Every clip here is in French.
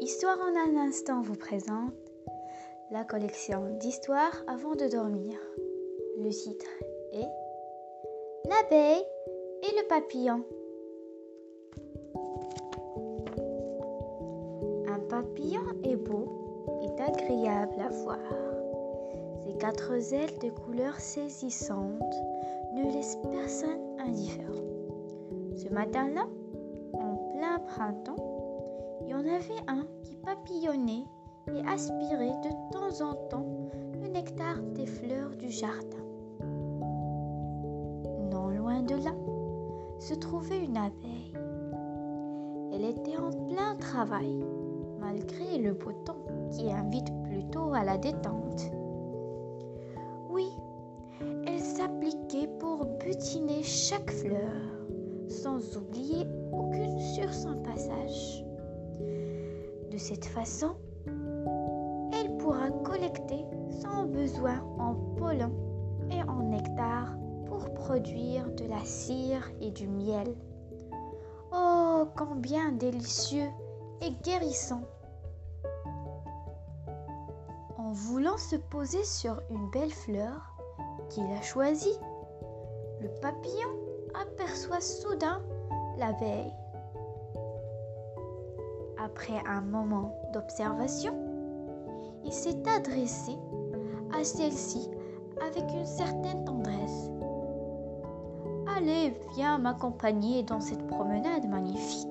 Histoire en un instant vous présente la collection d'histoires avant de dormir. Le titre est L'abeille et le papillon. Un papillon est beau et agréable à voir. Ses quatre ailes de couleur saisissante ne laissent personne indifférent. Ce matin-là, en plein printemps, il y en avait un qui papillonnait et aspirait de temps en temps le nectar des fleurs du jardin. Non loin de là se trouvait une abeille. Elle était en plein travail, malgré le beau temps qui invite plutôt à la détente. Oui, elle s'appliquait pour butiner chaque fleur, sans oublier aucune sur son passage. De cette façon, elle pourra collecter son besoin en pollen et en nectar pour produire de la cire et du miel. Oh, combien délicieux et guérissant En voulant se poser sur une belle fleur qu'il a choisie, le papillon aperçoit soudain l'abeille après un moment d'observation, il s'est adressé à celle-ci avec une certaine tendresse. Allez, viens m'accompagner dans cette promenade magnifique.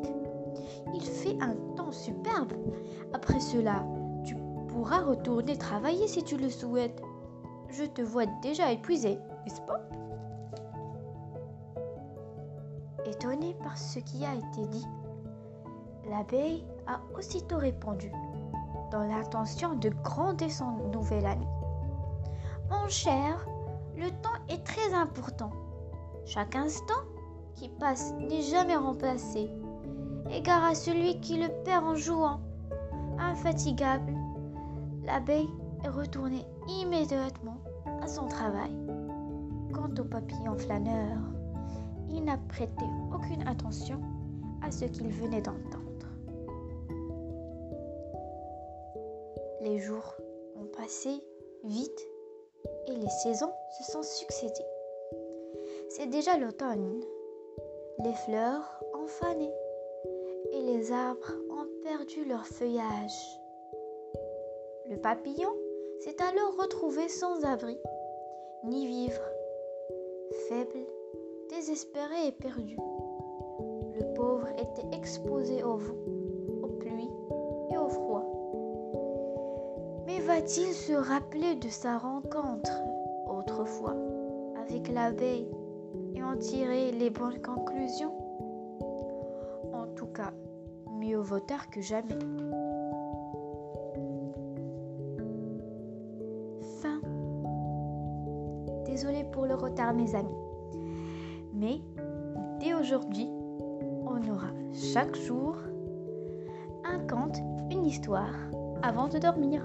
Il fait un temps superbe. Après cela, tu pourras retourner travailler si tu le souhaites. Je te vois déjà épuisé, n'est-ce pas? Étonné par ce qui a été dit, L'abeille a aussitôt répondu, dans l'intention de gronder son nouvel ami. Mon cher, le temps est très important. Chaque instant qui passe n'est jamais remplacé. Égare à celui qui le perd en jouant. Infatigable, l'abeille est retournée immédiatement à son travail. Quant au papillon flâneur, il n'a prêté aucune attention à ce qu'il venait d'entendre. Les jours ont passé vite et les saisons se sont succédées. C'est déjà l'automne. Les fleurs ont fané et les arbres ont perdu leur feuillage. Le papillon s'est alors retrouvé sans abri, ni vivre, faible, désespéré et perdu. Le pauvre était exposé au vent va-t-il se rappeler de sa rencontre autrefois avec l'abeille et en tirer les bonnes conclusions? En tout cas, mieux vaut tard que jamais. Fin. Désolée pour le retard mes amis. Mais dès aujourd'hui, on aura chaque jour un conte, une histoire avant de dormir.